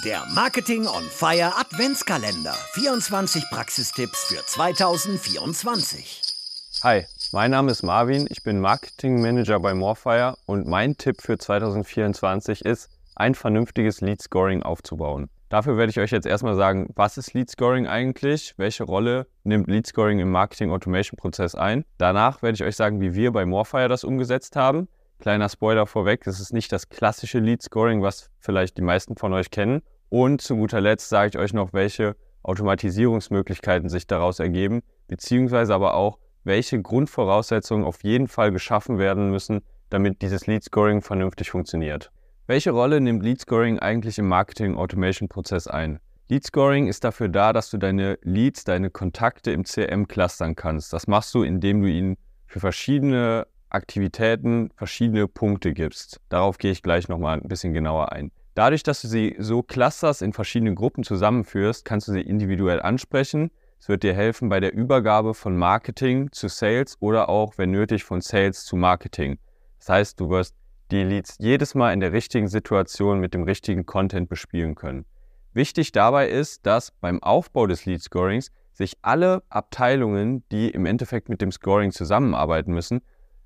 Der Marketing on Fire Adventskalender. 24 Praxistipps für 2024. Hi, mein Name ist Marvin. Ich bin Marketing Manager bei Morefire und mein Tipp für 2024 ist, ein vernünftiges Lead Scoring aufzubauen. Dafür werde ich euch jetzt erstmal sagen, was ist Lead Scoring eigentlich? Welche Rolle nimmt Lead Scoring im Marketing Automation Prozess ein? Danach werde ich euch sagen, wie wir bei Morefire das umgesetzt haben. Kleiner Spoiler vorweg, es ist nicht das klassische Lead Scoring, was vielleicht die meisten von euch kennen. Und zu guter Letzt sage ich euch noch, welche Automatisierungsmöglichkeiten sich daraus ergeben, beziehungsweise aber auch, welche Grundvoraussetzungen auf jeden Fall geschaffen werden müssen, damit dieses Lead Scoring vernünftig funktioniert. Welche Rolle nimmt Lead Scoring eigentlich im Marketing Automation Prozess ein? Lead Scoring ist dafür da, dass du deine Leads, deine Kontakte im CRM clustern kannst. Das machst du, indem du ihnen für verschiedene Aktivitäten verschiedene Punkte gibst. Darauf gehe ich gleich nochmal ein bisschen genauer ein. Dadurch, dass du sie so clusterst, in verschiedene Gruppen zusammenführst, kannst du sie individuell ansprechen. Es wird dir helfen bei der Übergabe von Marketing zu Sales oder auch, wenn nötig, von Sales zu Marketing. Das heißt, du wirst die Leads jedes Mal in der richtigen Situation mit dem richtigen Content bespielen können. Wichtig dabei ist, dass beim Aufbau des Lead Scorings sich alle Abteilungen, die im Endeffekt mit dem Scoring zusammenarbeiten müssen,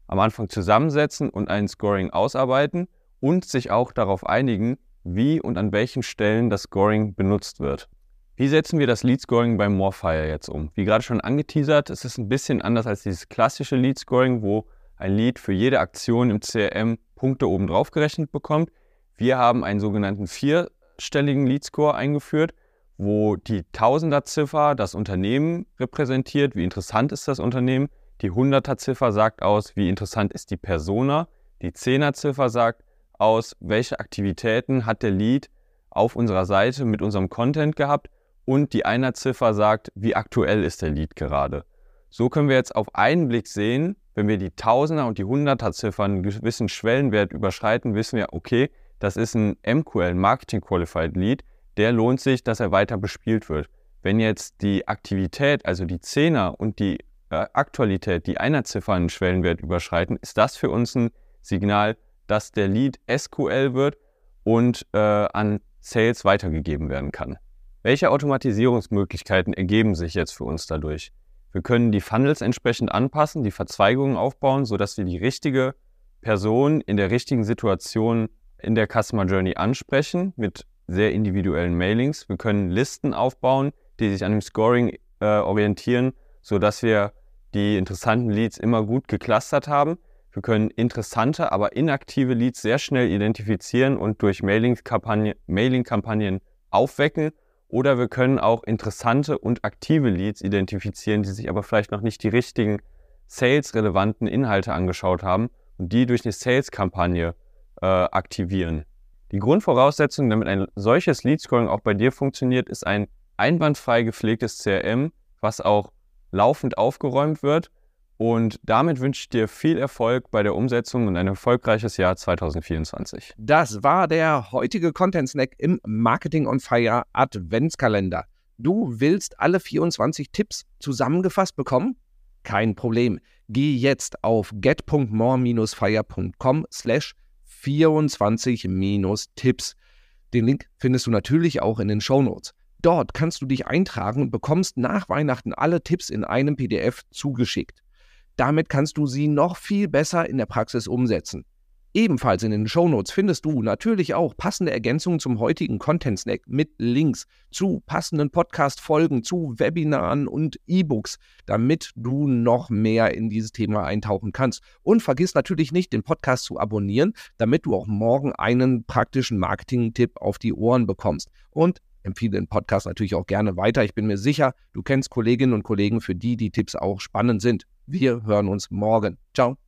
am Anfang zusammensetzen und ein Scoring ausarbeiten und sich auch darauf einigen, wie und an welchen Stellen das Scoring benutzt wird. Wie setzen wir das Lead Scoring beim Morfire jetzt um? Wie gerade schon angeteasert, es ist ein bisschen anders als dieses klassische Lead Scoring, wo ein Lead für jede Aktion im CRM Punkte oben drauf gerechnet bekommt. Wir haben einen sogenannten vierstelligen Lead Score eingeführt, wo die Tausender-Ziffer das Unternehmen repräsentiert, wie interessant ist das Unternehmen, die 100er-Ziffer sagt aus, wie interessant ist die Persona. Die 10er-Ziffer sagt aus, welche Aktivitäten hat der Lead auf unserer Seite mit unserem Content gehabt. Und die 1er-Ziffer sagt, wie aktuell ist der Lead gerade. So können wir jetzt auf einen Blick sehen, wenn wir die 1000er und die 100er-Ziffern einen gewissen Schwellenwert überschreiten, wissen wir, okay, das ist ein MQL, Marketing Qualified Lead, der lohnt sich, dass er weiter bespielt wird. Wenn jetzt die Aktivität, also die 10er und die Aktualität, die einer Ziffer einen Schwellenwert überschreiten, ist das für uns ein Signal, dass der Lead SQL wird und äh, an Sales weitergegeben werden kann. Welche Automatisierungsmöglichkeiten ergeben sich jetzt für uns dadurch? Wir können die Funnels entsprechend anpassen, die Verzweigungen aufbauen, sodass wir die richtige Person in der richtigen Situation in der Customer Journey ansprechen mit sehr individuellen Mailings. Wir können Listen aufbauen, die sich an dem Scoring äh, orientieren sodass wir die interessanten Leads immer gut geclustert haben. Wir können interessante, aber inaktive Leads sehr schnell identifizieren und durch Mailing-Kampagnen Mailing aufwecken. Oder wir können auch interessante und aktive Leads identifizieren, die sich aber vielleicht noch nicht die richtigen sales-relevanten Inhalte angeschaut haben und die durch eine Sales-Kampagne äh, aktivieren. Die Grundvoraussetzung, damit ein solches Lead-Scoring auch bei dir funktioniert, ist ein einwandfrei gepflegtes CRM, was auch laufend aufgeräumt wird. Und damit wünsche ich dir viel Erfolg bei der Umsetzung und ein erfolgreiches Jahr 2024. Das war der heutige Content Snack im Marketing on Fire Adventskalender. Du willst alle 24 Tipps zusammengefasst bekommen? Kein Problem. Geh jetzt auf get.more-fire.com slash 24-Tipps. Den Link findest du natürlich auch in den Show Notes. Dort kannst du dich eintragen und bekommst nach Weihnachten alle Tipps in einem PDF zugeschickt. Damit kannst du sie noch viel besser in der Praxis umsetzen. Ebenfalls in den Shownotes findest du natürlich auch passende Ergänzungen zum heutigen Content Snack mit Links zu passenden Podcast-Folgen, zu Webinaren und E-Books, damit du noch mehr in dieses Thema eintauchen kannst. Und vergiss natürlich nicht, den Podcast zu abonnieren, damit du auch morgen einen praktischen Marketing-Tipp auf die Ohren bekommst. Und empfehle den Podcast natürlich auch gerne weiter. Ich bin mir sicher, du kennst Kolleginnen und Kollegen, für die die Tipps auch spannend sind. Wir hören uns morgen. Ciao.